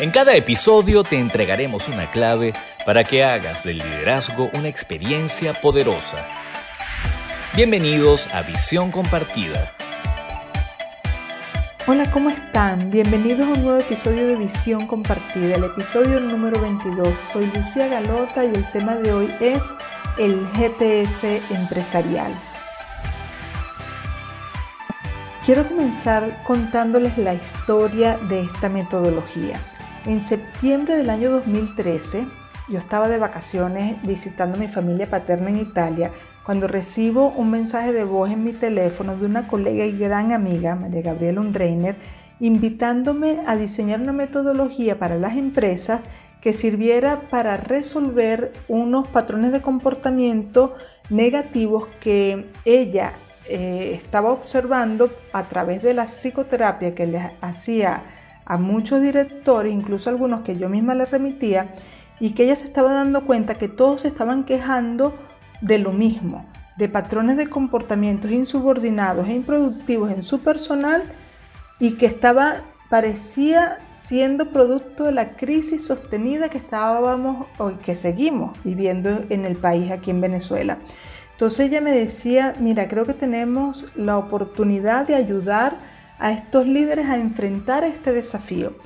En cada episodio te entregaremos una clave para que hagas del liderazgo una experiencia poderosa. Bienvenidos a Visión Compartida. Hola, ¿cómo están? Bienvenidos a un nuevo episodio de Visión Compartida, el episodio número 22. Soy Lucía Galota y el tema de hoy es el GPS empresarial. Quiero comenzar contándoles la historia de esta metodología. En septiembre del año 2013, yo estaba de vacaciones visitando a mi familia paterna en Italia cuando recibo un mensaje de voz en mi teléfono de una colega y gran amiga, María Gabriela Undreiner, invitándome a diseñar una metodología para las empresas que sirviera para resolver unos patrones de comportamiento negativos que ella eh, estaba observando a través de la psicoterapia que les hacía a muchos directores, incluso algunos que yo misma les remitía, y que ella se estaba dando cuenta que todos se estaban quejando de lo mismo, de patrones de comportamientos insubordinados e improductivos en su personal y que estaba, parecía siendo producto de la crisis sostenida que estábamos o que seguimos viviendo en el país aquí en Venezuela. Entonces ella me decía, mira, creo que tenemos la oportunidad de ayudar a estos líderes a enfrentar este desafío.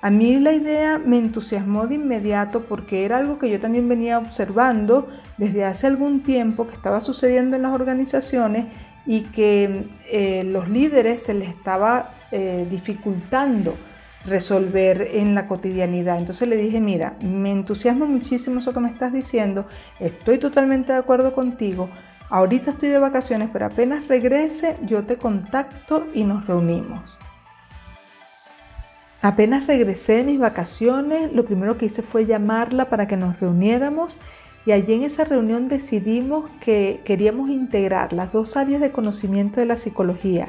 A mí la idea me entusiasmó de inmediato porque era algo que yo también venía observando desde hace algún tiempo que estaba sucediendo en las organizaciones y que eh, los líderes se les estaba eh, dificultando resolver en la cotidianidad. Entonces le dije, mira, me entusiasma muchísimo eso que me estás diciendo, estoy totalmente de acuerdo contigo, Ahorita estoy de vacaciones, pero apenas regrese yo te contacto y nos reunimos. Apenas regresé de mis vacaciones, lo primero que hice fue llamarla para que nos reuniéramos y allí en esa reunión decidimos que queríamos integrar las dos áreas de conocimiento de la psicología.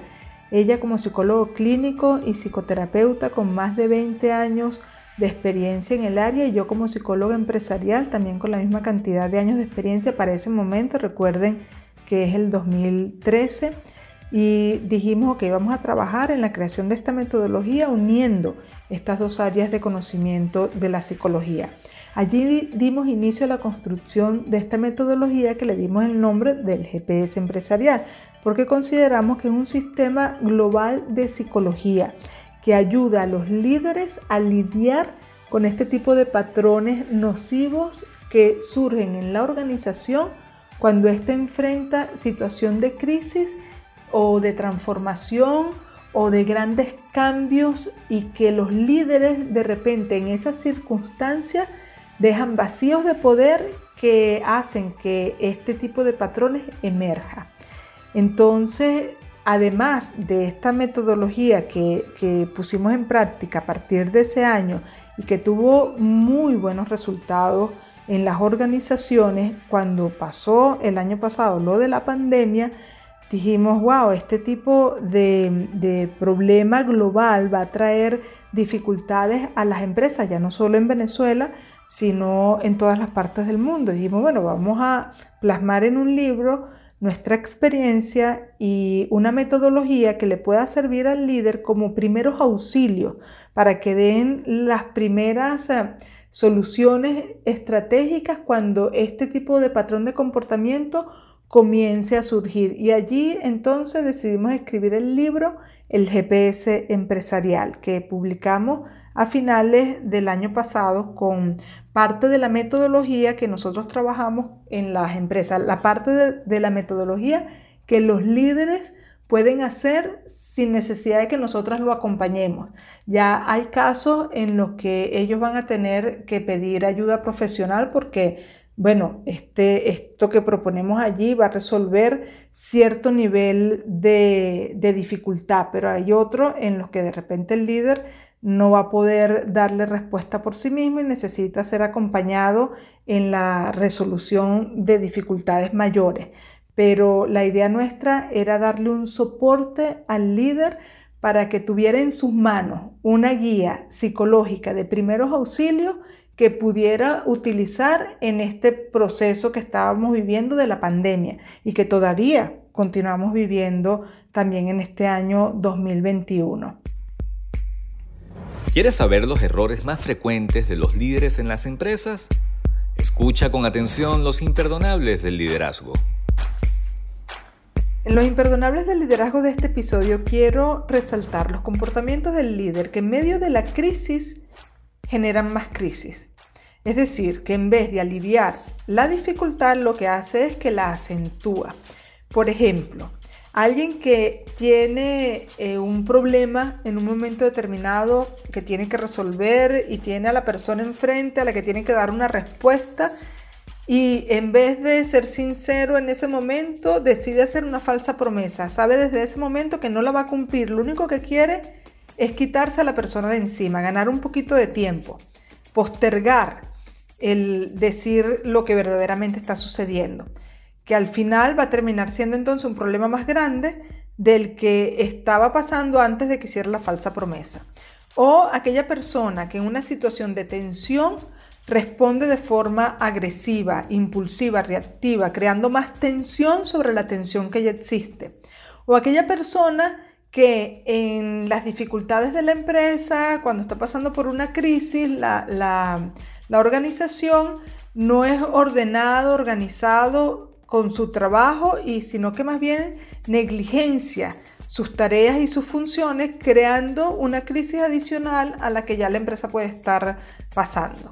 Ella como psicólogo clínico y psicoterapeuta con más de 20 años de experiencia en el área y yo como psicóloga empresarial también con la misma cantidad de años de experiencia para ese momento. Recuerden que es el 2013 y dijimos que íbamos a trabajar en la creación de esta metodología uniendo estas dos áreas de conocimiento de la psicología. Allí dimos inicio a la construcción de esta metodología que le dimos el nombre del GPS empresarial, porque consideramos que es un sistema global de psicología que ayuda a los líderes a lidiar con este tipo de patrones nocivos que surgen en la organización cuando ésta enfrenta situación de crisis o de transformación o de grandes cambios y que los líderes de repente en esas circunstancias dejan vacíos de poder que hacen que este tipo de patrones emerja. Entonces, además de esta metodología que, pusimos en práctica a partir de ese año y que tuvo muy buenos resultados en las organizaciones, cuando pasó el año pasado lo de la pandemia, dijimos, wow, este tipo de, problema global va a traer dificultades a las empresas, ya no solo en Venezuela, sino en todas las partes del mundo. Dijimos, bueno, vamos a plasmar en un libro nuestra experiencia y una metodología que le pueda servir al líder como primeros auxilios para que den las primeras eh, soluciones estratégicas cuando este tipo de patrón de comportamiento comience a surgir. Y allí entonces decidimos escribir el libro El GPS empresarial que publicamos a finales del año pasado con parte de la metodología que nosotros trabajamos en las empresas, la parte de, la metodología que los líderes pueden hacer sin necesidad de que nosotras lo acompañemos. Ya hay casos en los que ellos van a tener que pedir ayuda profesional porque, bueno, este, esto que proponemos allí va a resolver cierto nivel de, de dificultad, pero hay otros en los que de repente el líder no va a poder darle respuesta por sí mismo y necesita ser acompañado en la resolución de dificultades mayores. Pero la idea nuestra era darle un soporte al líder para que tuviera en sus manos una guía psicológica de primeros auxilios que pudiera utilizar en este proceso que estábamos viviendo de la pandemia y que todavía continuamos viviendo también en este año 2021. ¿Quieres saber los errores más frecuentes de los líderes en las empresas? Escucha con atención los imperdonables del liderazgo. En los imperdonables del liderazgo de este episodio quiero resaltar los comportamientos del líder que en medio de la crisis generan más crisis. Es decir, que en vez de aliviar la dificultad lo que hace es que la acentúa. Por ejemplo, Alguien que tiene eh, un problema en un momento determinado que tiene que resolver y tiene a la persona enfrente a la que tiene que dar una respuesta y en vez de ser sincero en ese momento decide hacer una falsa promesa. Sabe desde ese momento que no la va a cumplir. Lo único que quiere es quitarse a la persona de encima, ganar un poquito de tiempo, postergar el decir lo que verdaderamente está sucediendo que al final va a terminar siendo entonces un problema más grande del que estaba pasando antes de que hiciera la falsa promesa. O aquella persona que en una situación de tensión responde de forma agresiva, impulsiva, reactiva, creando más tensión sobre la tensión que ya existe. O aquella persona que en las dificultades de la empresa, cuando está pasando por una crisis, la, la organización no es ordenado, organizado con su trabajo y sino que más bien negligencia sus tareas y sus funciones creando una crisis adicional a la que ya la empresa puede estar pasando.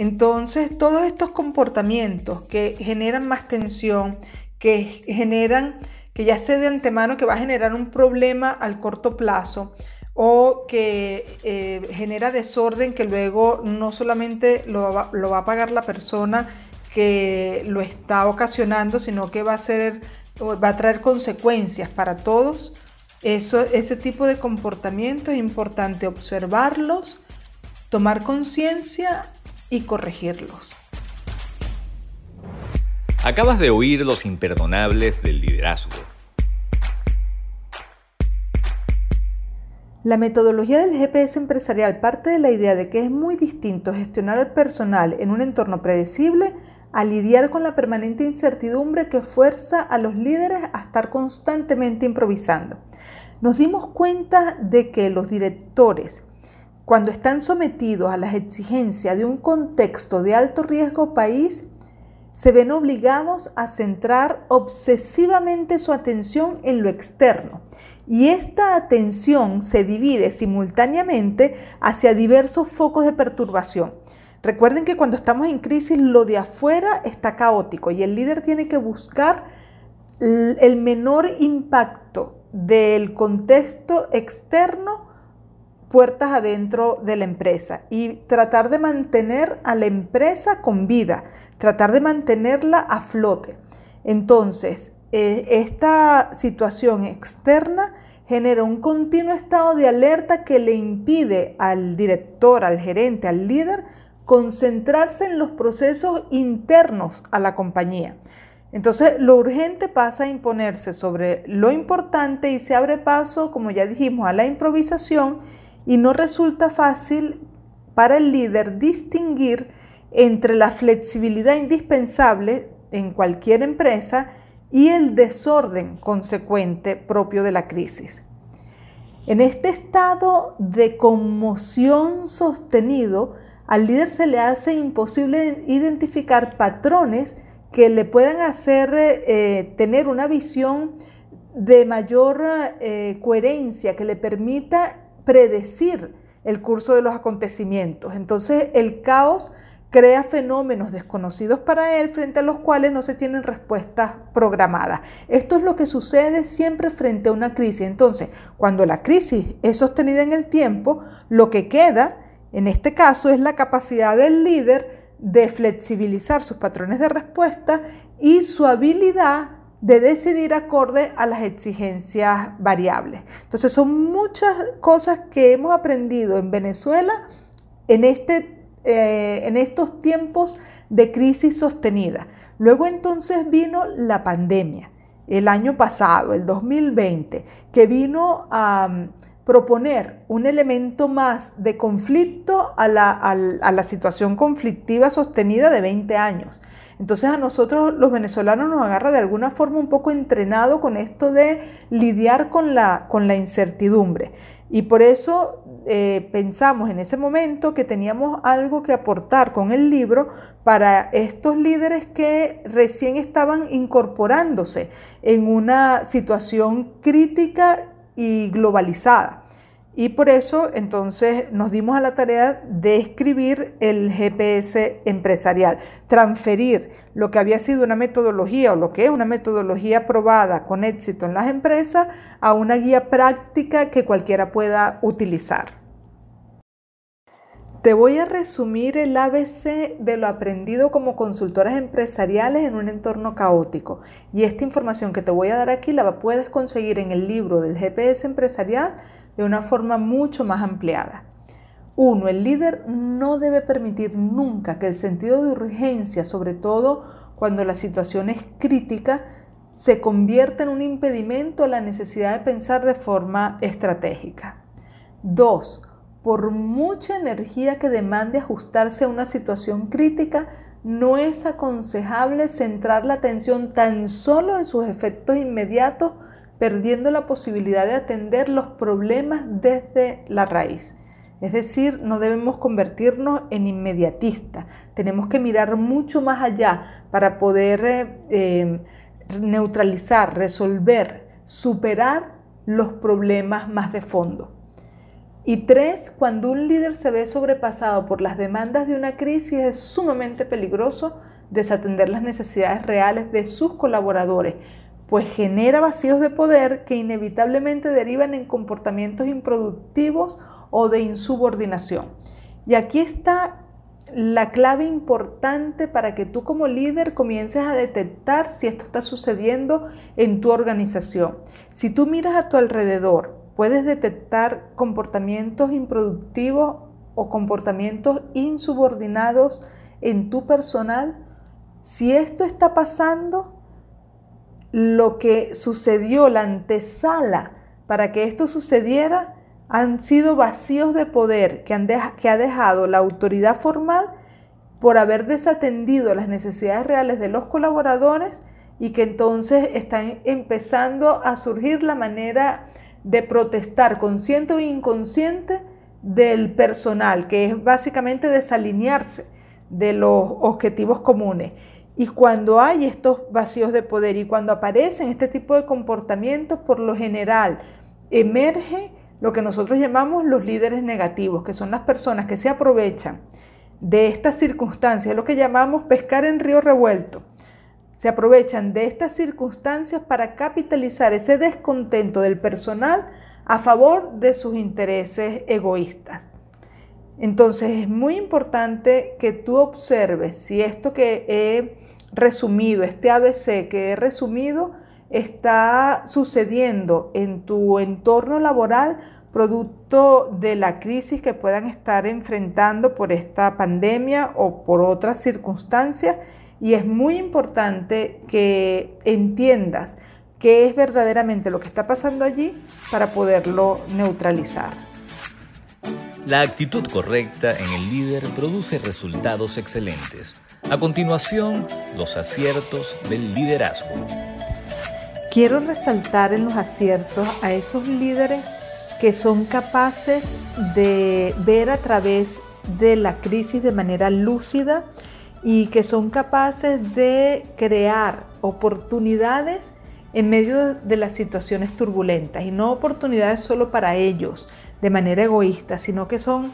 Entonces, todos estos comportamientos que generan más tensión, que generan, que ya sé de antemano que va a generar un problema al corto plazo o que eh, genera desorden que luego no solamente lo va, lo va a pagar la persona que lo está ocasionando, sino que va a ser, va a traer consecuencias para todos. Eso, ese tipo de comportamiento es importante observarlos, tomar conciencia y corregirlos. Acabas de oír los imperdonables del liderazgo. La metodología del GPS empresarial parte de la idea de que es muy distinto gestionar el personal en un entorno predecible a lidiar con la permanente incertidumbre que fuerza a los líderes a estar constantemente improvisando. Nos dimos cuenta de que los directores, cuando están sometidos a las exigencias de un contexto de alto riesgo país, se ven obligados a centrar obsesivamente su atención en lo externo. Y esta atención se divide simultáneamente hacia diversos focos de perturbación. Recuerden que cuando estamos en crisis lo de afuera está caótico y el líder tiene que buscar el menor impacto del contexto externo puertas adentro de la empresa y tratar de mantener a la empresa con vida, tratar de mantenerla a flote. Entonces, eh, esta situación externa genera un continuo estado de alerta que le impide al director, al gerente, al líder, concentrarse en los procesos internos a la compañía. Entonces, lo urgente pasa a imponerse sobre lo importante y se abre paso, como ya dijimos, a la improvisación y no resulta fácil para el líder distinguir entre la flexibilidad indispensable en cualquier empresa y el desorden consecuente propio de la crisis. En este estado de conmoción sostenido, al líder se le hace imposible identificar patrones que le puedan hacer eh, tener una visión de mayor eh, coherencia, que le permita predecir el curso de los acontecimientos. Entonces el caos crea fenómenos desconocidos para él frente a los cuales no se tienen respuestas programadas. Esto es lo que sucede siempre frente a una crisis. Entonces, cuando la crisis es sostenida en el tiempo, lo que queda en este caso es la capacidad del líder de flexibilizar sus patrones de respuesta y su habilidad de decidir acorde a las exigencias variables. Entonces son muchas cosas que hemos aprendido en Venezuela en, este, eh, en estos tiempos de crisis sostenida. Luego entonces vino la pandemia, el año pasado, el 2020, que vino a proponer un elemento más de conflicto a la, situación conflictiva sostenida de 20 años. Entonces a nosotros los venezolanos nos agarra de alguna forma un poco entrenado con esto de lidiar con la, con la incertidumbre. Y por eso eh, pensamos en ese momento que teníamos algo que aportar con el libro para estos líderes que recién estaban incorporándose en una situación crítica y globalizada. Y por eso entonces nos dimos a la tarea de escribir el GPS empresarial, transferir lo que había sido una metodología o lo que es una metodología probada con éxito en las empresas a una guía práctica que cualquiera pueda utilizar. Te voy a resumir el ABC de lo aprendido como consultoras empresariales en un entorno caótico. Y esta información que te voy a dar aquí la puedes conseguir en el libro del GPS empresarial de una forma mucho más ampliada. Uno, el líder no debe permitir nunca que el sentido de urgencia, sobre todo cuando la situación es crítica, se convierta en un impedimento a la necesidad de pensar de forma estratégica. Dos, por mucha energía que demande ajustarse a una situación crítica, no es aconsejable centrar la atención tan solo en sus efectos inmediatos, perdiendo la posibilidad de atender los problemas desde la raíz. Es decir, no debemos convertirnos en inmediatistas, tenemos que mirar mucho más allá para poder eh, eh, neutralizar, resolver, superar los problemas más de fondo. Y tres, cuando un líder se ve sobrepasado por las demandas de una crisis, es sumamente peligroso desatender las necesidades reales de sus colaboradores, pues genera vacíos de poder que inevitablemente derivan en comportamientos improductivos o de insubordinación. Y aquí está la clave importante para que tú como líder comiences a detectar si esto está sucediendo en tu organización. Si tú miras a tu alrededor puedes detectar comportamientos improductivos o comportamientos insubordinados en tu personal, si esto está pasando, lo que sucedió, la antesala para que esto sucediera, han sido vacíos de poder que, han que ha dejado la autoridad formal por haber desatendido las necesidades reales de los colaboradores y que entonces están empezando a surgir la manera de protestar consciente o inconsciente del personal, que es básicamente desalinearse de los objetivos comunes. Y cuando hay estos vacíos de poder y cuando aparecen este tipo de comportamientos, por lo general emerge lo que nosotros llamamos los líderes negativos, que son las personas que se aprovechan de estas circunstancias, lo que llamamos pescar en río revuelto se aprovechan de estas circunstancias para capitalizar ese descontento del personal a favor de sus intereses egoístas. Entonces es muy importante que tú observes si esto que he resumido, este ABC que he resumido, está sucediendo en tu entorno laboral producto de la crisis que puedan estar enfrentando por esta pandemia o por otras circunstancias y es muy importante que entiendas qué es verdaderamente lo que está pasando allí para poderlo neutralizar. La actitud correcta en el líder produce resultados excelentes. A continuación, los aciertos del liderazgo. Quiero resaltar en los aciertos a esos líderes que son capaces de ver a través de la crisis de manera lúcida y que son capaces de crear oportunidades en medio de las situaciones turbulentas y no oportunidades solo para ellos de manera egoísta, sino que son,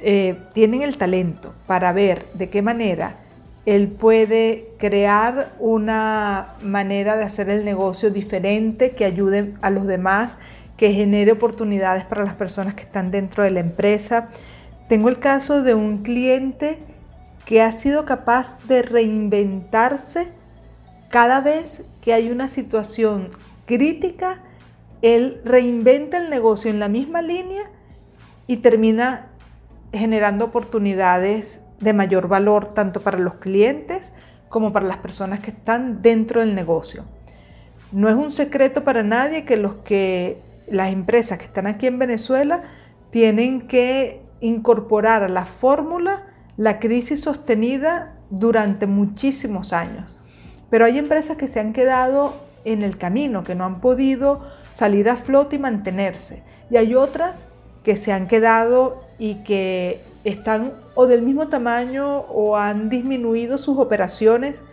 eh, tienen el talento para ver de qué manera él puede crear una manera de hacer el negocio diferente que ayude a los demás, que genere oportunidades para las personas que están dentro de la empresa. Tengo el caso de un cliente que ha sido capaz de reinventarse cada vez que hay una situación crítica, él reinventa el negocio en la misma línea y termina generando oportunidades de mayor valor tanto para los clientes como para las personas que están dentro del negocio. No es un secreto para nadie que los que las empresas que están aquí en Venezuela tienen que incorporar a la fórmula la crisis sostenida durante muchísimos años. Pero hay empresas que se han quedado en el camino, que no han podido salir a flote y mantenerse. Y hay otras que se han quedado y que están o del mismo tamaño o han disminuido sus operaciones,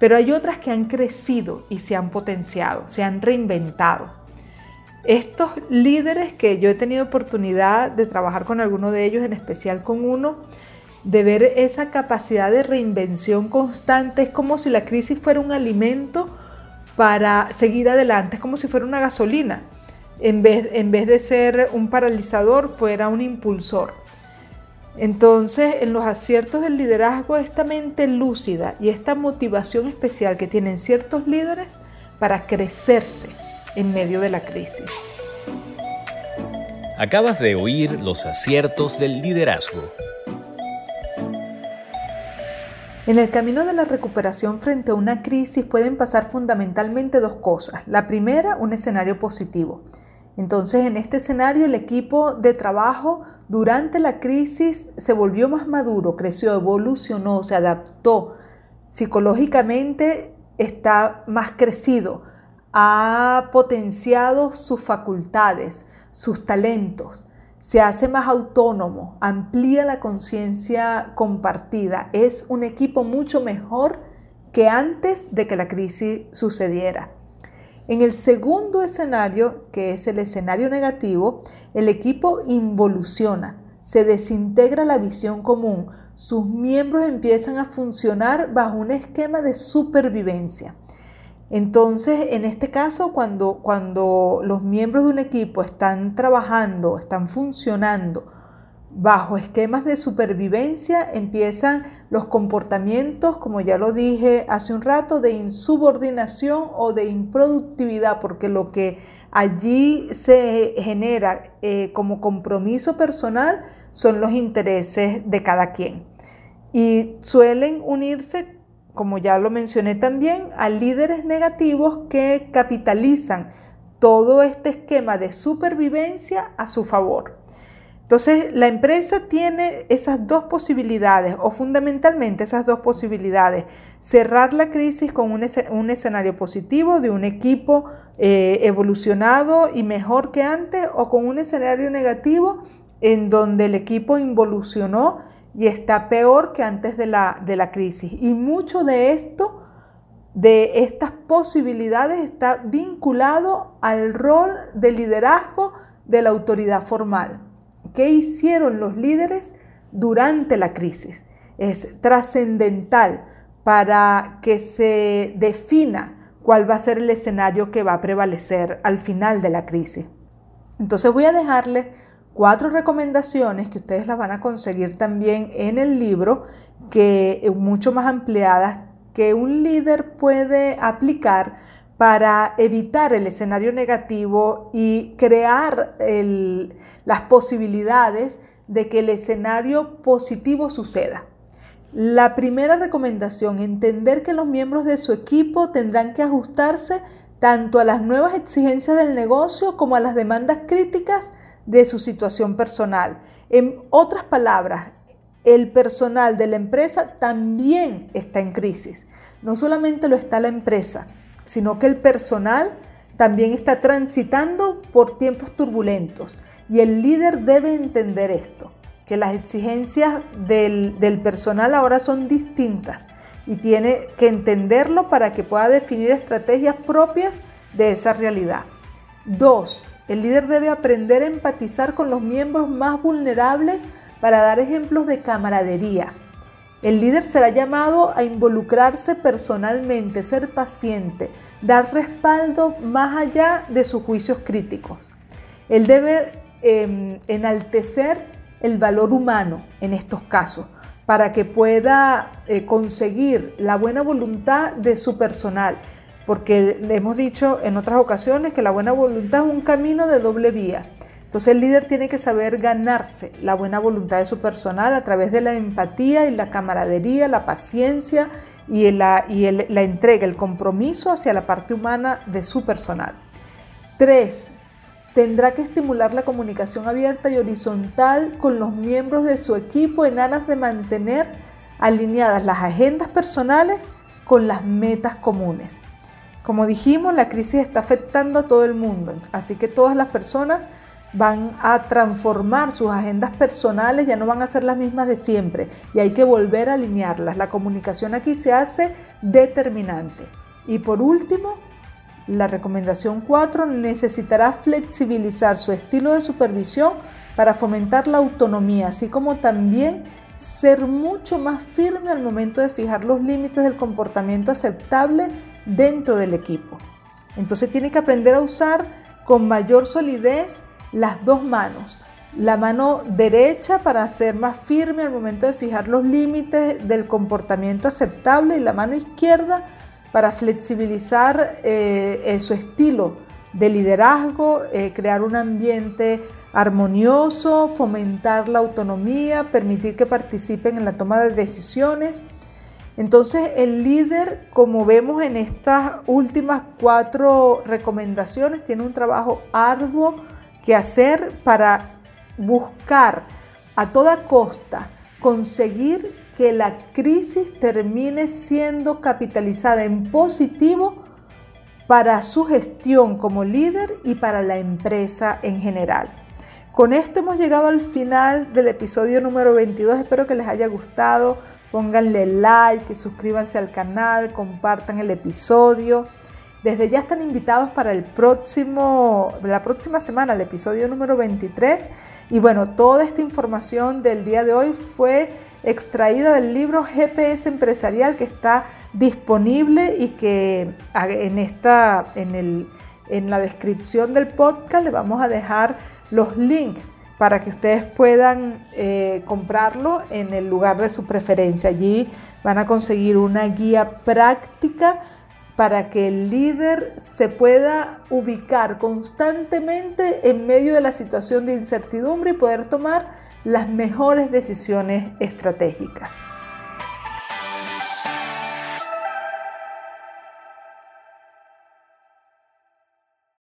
pero hay otras que han crecido y se han potenciado, se han reinventado. Estos líderes que yo he tenido oportunidad de trabajar con alguno de ellos, en especial con uno, de ver esa capacidad de reinvención constante, es como si la crisis fuera un alimento para seguir adelante, es como si fuera una gasolina. En vez, en vez de ser un paralizador, fuera un impulsor. Entonces, en los aciertos del liderazgo, esta mente lúcida y esta motivación especial que tienen ciertos líderes para crecerse en medio de la crisis. Acabas de oír los aciertos del liderazgo. En el camino de la recuperación frente a una crisis pueden pasar fundamentalmente dos cosas. La primera, un escenario positivo. Entonces, en este escenario, el equipo de trabajo durante la crisis se volvió más maduro, creció, evolucionó, se adaptó. Psicológicamente está más crecido, ha potenciado sus facultades, sus talentos, se hace más autónomo, amplía la conciencia compartida, es un equipo mucho mejor que antes de que la crisis sucediera. En el segundo escenario, que es el escenario negativo, el equipo involuciona, se desintegra la visión común, sus miembros empiezan a funcionar bajo un esquema de supervivencia. Entonces, en este caso, cuando, cuando los miembros de un equipo están trabajando, están funcionando bajo esquemas de supervivencia, empiezan los comportamientos, como ya lo dije hace un rato, de insubordinación o de improductividad, porque lo que allí se genera eh, como compromiso personal son los intereses de cada quien. Y suelen unirse como ya lo mencioné también, a líderes negativos que capitalizan todo este esquema de supervivencia a su favor. Entonces, la empresa tiene esas dos posibilidades, o fundamentalmente esas dos posibilidades, cerrar la crisis con un, escenario positivo de un equipo eh, evolucionado y mejor que antes, o con un escenario negativo en donde el equipo involucionó y está peor que antes de la, de la crisis. Y mucho de esto, de estas posibilidades, está vinculado al rol de liderazgo de la autoridad formal. ¿Qué hicieron los líderes durante la crisis? Es trascendental para que se defina cuál va a ser el escenario que va a prevalecer al final de la crisis. Entonces voy a dejarles cuatro recomendaciones que ustedes las van a conseguir también en el libro, que mucho más ampliadas, que un líder puede aplicar para evitar el escenario negativo y crear las posibilidades de que el escenario positivo suceda. La primera recomendación, entender que los miembros de su equipo tendrán que ajustarse tanto a las nuevas exigencias del negocio como a las demandas críticas de su situación personal. En otras palabras, el personal de la empresa también está en crisis. No solamente lo está la empresa, sino que el personal también está transitando por tiempos turbulentos. Y el líder debe entender esto, que las exigencias del, del personal ahora son distintas y tiene que entenderlo para que pueda definir estrategias propias de esa realidad. Dos, el líder debe aprender a empatizar con los miembros más vulnerables para dar ejemplos de camaradería. El líder será llamado a involucrarse personalmente, ser paciente, dar respaldo más allá de sus juicios críticos. Él debe em, enaltecer el valor humano en estos casos para que pueda eh, conseguir la buena voluntad de su personal porque hemos dicho en otras ocasiones que la buena voluntad es un camino de doble vía. Entonces el líder tiene que saber ganarse la buena voluntad de su personal a través de la empatía y la camaradería, la paciencia y la entrega, el compromiso hacia la parte humana de su personal. Tres, tendrá que estimular la comunicación abierta y horizontal con los miembros de su equipo en aras de mantener alineadas las agendas personales con las metas comunes. Como dijimos, la crisis está afectando a todo el mundo, así que todas las personas van a transformar sus agendas personales, ya no van a ser las mismas de siempre y hay que volver a alinearlas. La comunicación aquí se hace determinante. Y por último, la recomendación 4 necesitará flexibilizar su estilo de supervisión para fomentar la autonomía, así como también ser mucho más firme al momento de fijar los límites del comportamiento aceptable dentro del equipo. Entonces tiene que aprender a usar con mayor solidez las dos manos. La mano derecha para ser más firme al momento de fijar los límites del comportamiento aceptable y la mano izquierda para flexibilizar eh, su estilo de liderazgo, eh, crear un ambiente armonioso, fomentar la autonomía, permitir que participen en la toma de decisiones. Entonces el líder, como vemos en estas últimas cuatro recomendaciones, tiene un trabajo arduo que hacer para buscar a toda costa conseguir que la crisis termine siendo capitalizada en positivo para su gestión como líder y para la empresa en general. Con esto hemos llegado al final del episodio número 22. Espero que les haya gustado. Pónganle like, suscríbanse al canal, compartan el episodio. Desde ya están invitados para el próximo, la próxima semana, el episodio número 23. Y bueno, toda esta información del día de hoy fue extraída del libro GPS empresarial que está disponible y que en, esta, en, el, en la descripción del podcast le vamos a dejar los links para que ustedes puedan eh, comprarlo en el lugar de su preferencia. Allí van a conseguir una guía práctica para que el líder se pueda ubicar constantemente en medio de la situación de incertidumbre y poder tomar las mejores decisiones estratégicas.